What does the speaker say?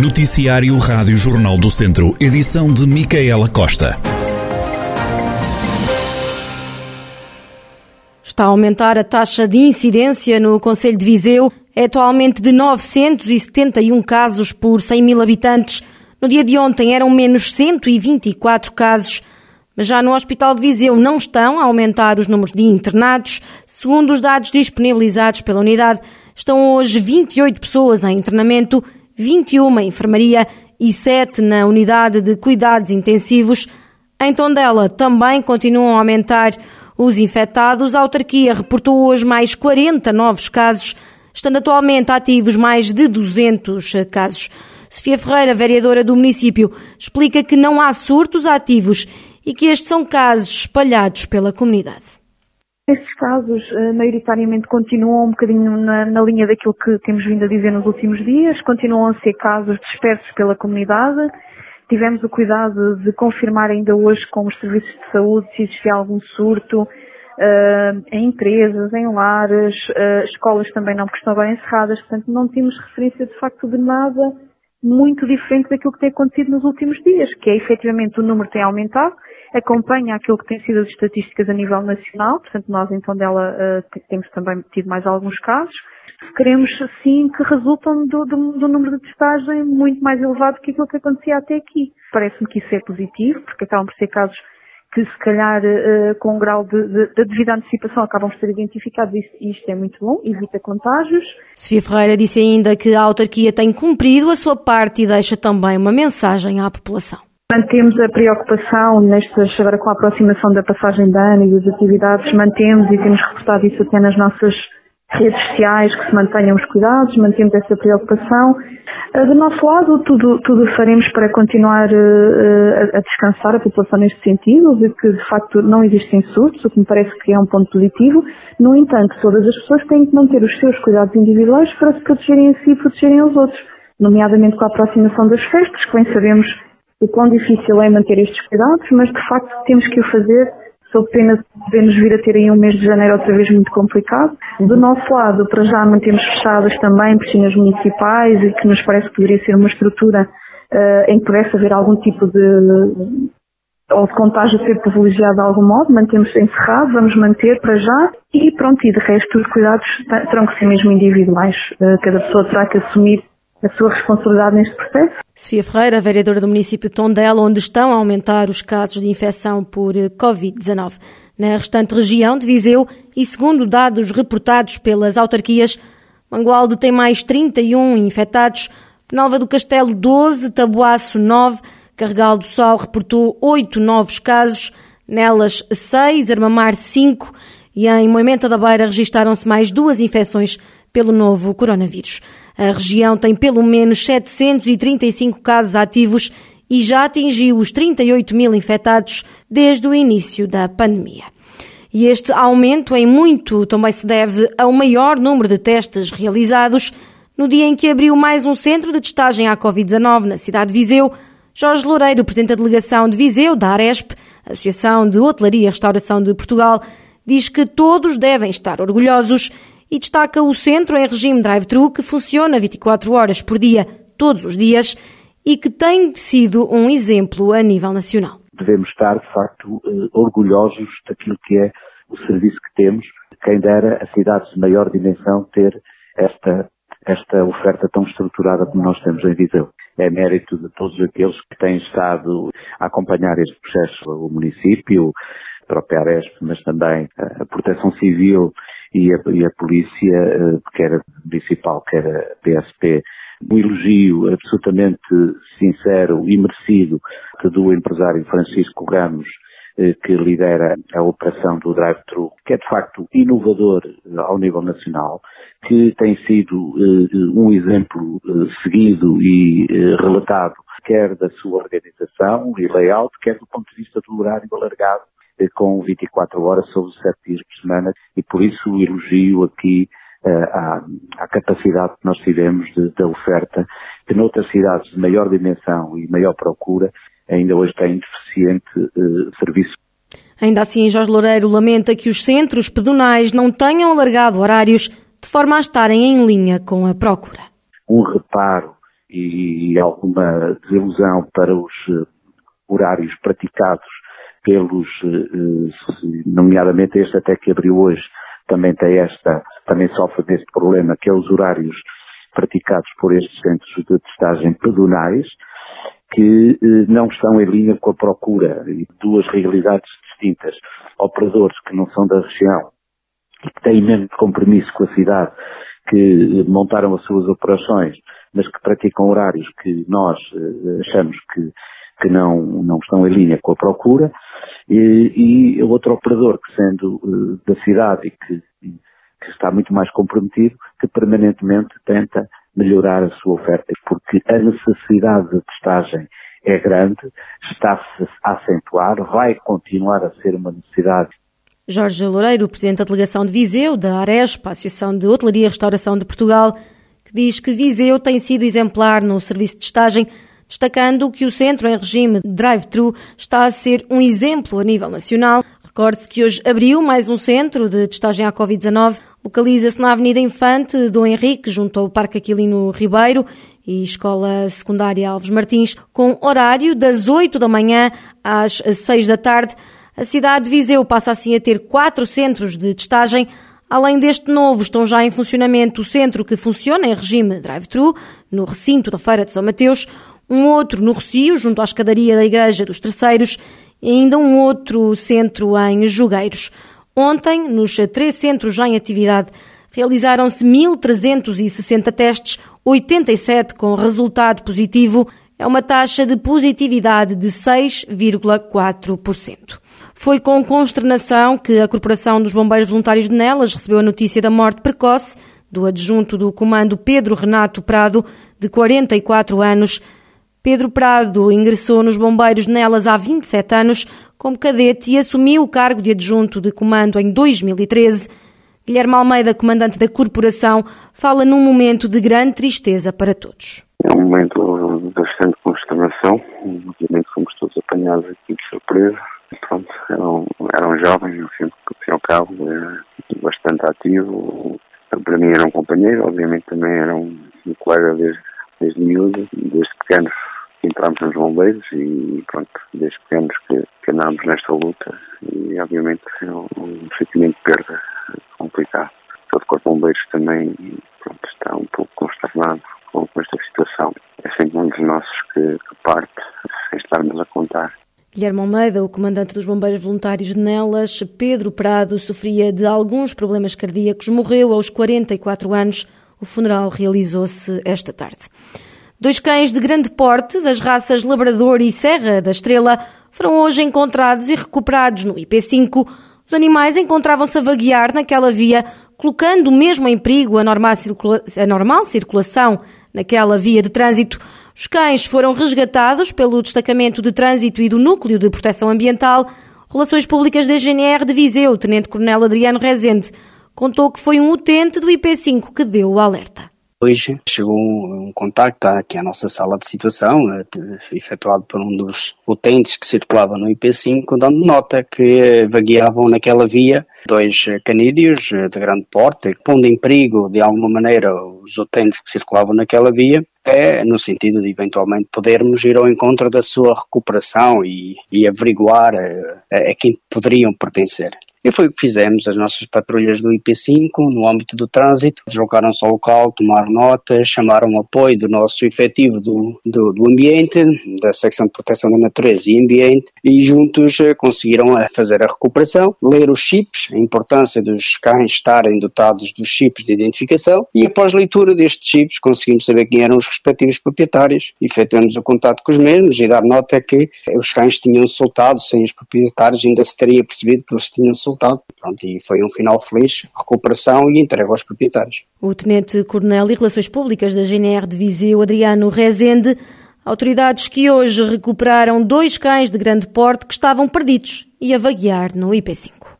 Noticiário Rádio Jornal do Centro, edição de Micaela Costa. Está a aumentar a taxa de incidência no Conselho de Viseu. É atualmente de 971 casos por 100 mil habitantes. No dia de ontem eram menos 124 casos. Mas já no Hospital de Viseu não estão a aumentar os números de internados. Segundo os dados disponibilizados pela unidade, estão hoje 28 pessoas em internamento 21 em enfermaria e 7 na unidade de cuidados intensivos. Em Tondela também continuam a aumentar os infectados. A autarquia reportou hoje mais 40 novos casos, estando atualmente ativos mais de 200 casos. Sofia Ferreira, vereadora do município, explica que não há surtos ativos e que estes são casos espalhados pela comunidade. Estes casos, eh, maioritariamente, continuam um bocadinho na, na, linha daquilo que temos vindo a dizer nos últimos dias, continuam a ser casos dispersos pela comunidade. Tivemos o cuidado de confirmar ainda hoje com os serviços de saúde se existia algum surto uh, em empresas, em lares, uh, escolas também não, porque estão bem encerradas, portanto não temos referência de facto de nada muito diferente daquilo que tem acontecido nos últimos dias, que é efetivamente o número tem aumentado, acompanha aquilo que tem sido as estatísticas a nível nacional, portanto nós em Tondela uh, temos também tido mais alguns casos. Queremos sim que resultam do, do, do, número de testagem muito mais elevado que aquilo que acontecia até aqui. Parece-me que isso é positivo, porque acabam por ser casos que se calhar uh, com um grau de, de, de, devida antecipação acabam por ser identificados e isto é muito bom, evita contágios. Sofia Ferreira disse ainda que a autarquia tem cumprido a sua parte e deixa também uma mensagem à população. Mantemos a preocupação nestas, agora com a aproximação da passagem de ano e das atividades, mantemos e temos reportado isso até nas nossas redes sociais, que se mantenham os cuidados, mantemos essa preocupação. Eh, do nosso lado, tudo, tudo faremos para continuar uh, a descansar a população neste sentido, de que de facto não existem surtos, o que me parece que é um ponto positivo. No entanto, todas as pessoas têm que manter os seus cuidados individuais para se protegerem a si e protegerem os outros, nomeadamente com a aproximação das festas, que bem sabemos o quão difícil é manter estes cuidados, mas de facto temos que o fazer sob pena de podemos vir a ter aí um mês de janeiro outra vez muito complicado. Do nosso lado, para já mantemos fechadas também piscinas municipais e que nos parece que poderia ser uma estrutura uh, em que pudesse haver algum tipo de ou de contágio ser privilegiado de algum modo, mantemos encerrado, vamos manter para já e pronto, e de resto os cuidados terão que ser mesmo individuais. Uh, cada pessoa terá que assumir a sua responsabilidade neste processo. Sofia Ferreira, vereadora do município de Tondela, onde estão a aumentar os casos de infecção por eh, Covid-19. Na restante região de Viseu, e segundo dados reportados pelas autarquias, Mangualde tem mais 31 infectados, Nova do Castelo 12, Taboaço 9, Carregal do Sol reportou 8 novos casos, nelas 6, Armamar 5 e em Moimenta da Beira registaram-se mais duas infecções pelo novo coronavírus. A região tem pelo menos 735 casos ativos e já atingiu os 38 mil infectados desde o início da pandemia. E este aumento em muito também se deve ao maior número de testes realizados. No dia em que abriu mais um centro de testagem à Covid-19 na cidade de Viseu, Jorge Loureiro, presidente da delegação de Viseu, da Aresp, Associação de Hotelaria e Restauração de Portugal, diz que todos devem estar orgulhosos e destaca o centro em regime drive-thru que funciona 24 horas por dia, todos os dias, e que tem sido um exemplo a nível nacional. Devemos estar, de facto, eh, orgulhosos daquilo que é o serviço que temos. Quem dera a cidades de maior dimensão ter esta, esta oferta tão estruturada como nós temos em Viseu. É mérito de todos aqueles que têm estado a acompanhar este processo, o município, própria Aresp, mas também a Proteção Civil e a, e a polícia, eh, quer municipal, quer a PSP, um elogio absolutamente sincero e merecido do empresário Francisco Ramos, eh, que lidera a operação do drive-thru, que é de facto inovador eh, ao nível nacional, que tem sido um exemplo seguido e relatado, quer da sua organização e layout, quer do ponto de vista do horário alargado com 24 horas sobre 7 dias por semana e por isso elogio aqui uh, à, à, capacidade que nós tivemos da oferta, que noutras cidades de maior dimensão e maior procura ainda hoje têm deficiente uh, serviço. Ainda assim, Jorge Loureiro lamenta que os centros pedonais não tenham alargado horários de forma a estarem em linha com a procura. Um reparo e alguma desilusão para os eh, horários praticados pelos, eh, nomeadamente este até que abriu hoje, também tem esta, também sofre deste problema, que é os horários praticados por estes centros de testagem pedonais, que não estão em linha com a procura e duas realidades distintas. Operadores que não são da região e que têm menos compromisso com a cidade, que montaram as suas operações, mas que praticam horários que nós achamos que, que não, não estão em linha com a procura, e, e outro operador que sendo uh, da cidade e que, que está muito mais comprometido, que permanentemente tenta melhorar a sua oferta, porque a necessidade de testagem é grande, está-se a acentuar, vai continuar a ser uma necessidade. Jorge Loureiro, presidente da delegação de Viseu, da Arespa, Associação de Hotelaria e Restauração de Portugal, que diz que Viseu tem sido exemplar no serviço de testagem, destacando que o centro em regime drive-thru está a ser um exemplo a nível nacional. Recorde-se que hoje abriu mais um centro de testagem à Covid-19. Localiza-se na Avenida Infante Dom Henrique, junto ao Parque Aquilino Ribeiro e Escola Secundária Alves Martins, com horário das 8 da manhã às 6 da tarde. A cidade de Viseu passa assim a ter quatro centros de testagem. Além deste novo, estão já em funcionamento o centro que funciona em regime drive-thru, no recinto da Feira de São Mateus, um outro no Rocio, junto à escadaria da Igreja dos Terceiros, e ainda um outro centro em Jogueiros. Ontem, nos três centros já em atividade, realizaram-se 1.360 testes, 87 com resultado positivo. É uma taxa de positividade de 6,4%. Foi com consternação que a Corporação dos Bombeiros Voluntários de Nelas recebeu a notícia da morte precoce do adjunto do comando Pedro Renato Prado, de 44 anos. Pedro Prado ingressou nos Bombeiros Nelas há 27 anos como cadete e assumiu o cargo de adjunto de comando em 2013. Guilherme Almeida, comandante da corporação, fala num momento de grande tristeza para todos. É um momento de bastante consternação. Obviamente fomos todos apanhados aqui de surpresa pronto, eram, eram jovens, no fim, ao cabo, bastante ativo. Para mim era um companheiro, obviamente também era um, um colega desde, desde miúdo, desde pequenos entramos nos bombeiros e pronto, desde pequenos que, que andámos nesta luta e obviamente é um, sentimento de perda complicado. Todo o Corpo de Bombeiros também pronto, está um pouco consternado com, com esta situação. É sempre um dos nossos que, que parte, sem estarmos a contar. Guilherme Almeida, o comandante dos bombeiros voluntários de Nelas, Pedro Prado, sofria de alguns problemas cardíacos, morreu aos 44 anos. O funeral realizou-se esta tarde. Dois cães de grande porte, das raças Labrador e Serra da Estrela, foram hoje encontrados e recuperados no IP5. Os animais encontravam-se a vaguear naquela via, colocando mesmo em perigo a normal, circula a normal circulação naquela via de trânsito. Os cães foram resgatados pelo Destacamento de Trânsito e do Núcleo de Proteção Ambiental. Relações Públicas da GNR de Viseu, Tenente-Coronel Adriano Rezende, contou que foi um utente do IP5 que deu o alerta. Hoje chegou um contacto aqui à nossa sala de situação, eh, efetuado por um dos utentes que circulava no IP5, dando nota que vagueavam naquela via dois canídeos eh, de grande porte, pondo em perigo de alguma maneira os utentes que circulavam naquela via, é no sentido de eventualmente podermos ir ao encontro da sua recuperação e, e averiguar a, eh, a quem poderiam pertencer. E foi o que fizemos, as nossas patrulhas do IP5, no âmbito do trânsito, deslocaram-se ao local, tomaram notas, chamaram o apoio do nosso efetivo do, do, do, ambiente, da secção de proteção da natureza e ambiente, e juntos eh, conseguiram eh, fazer a recuperação, ler os chips, a importância dos cães estarem dotados dos chips de identificação, e após leitura destes chips conseguimos saber quem eram os respectivos proprietários, efetuamos o contato com os mesmos e dar nota que os cães tinham soltado sem os proprietários, ainda se teria percebido que eles tinham soltado. Pronto, e foi um final feliz, recuperação e entrega aos proprietários. O Tenente-Coronel e Relações Públicas da GNR de Viseu, Adriano Rezende, autoridades que hoje recuperaram dois cães de grande porte que estavam perdidos e a vaguear no IP5.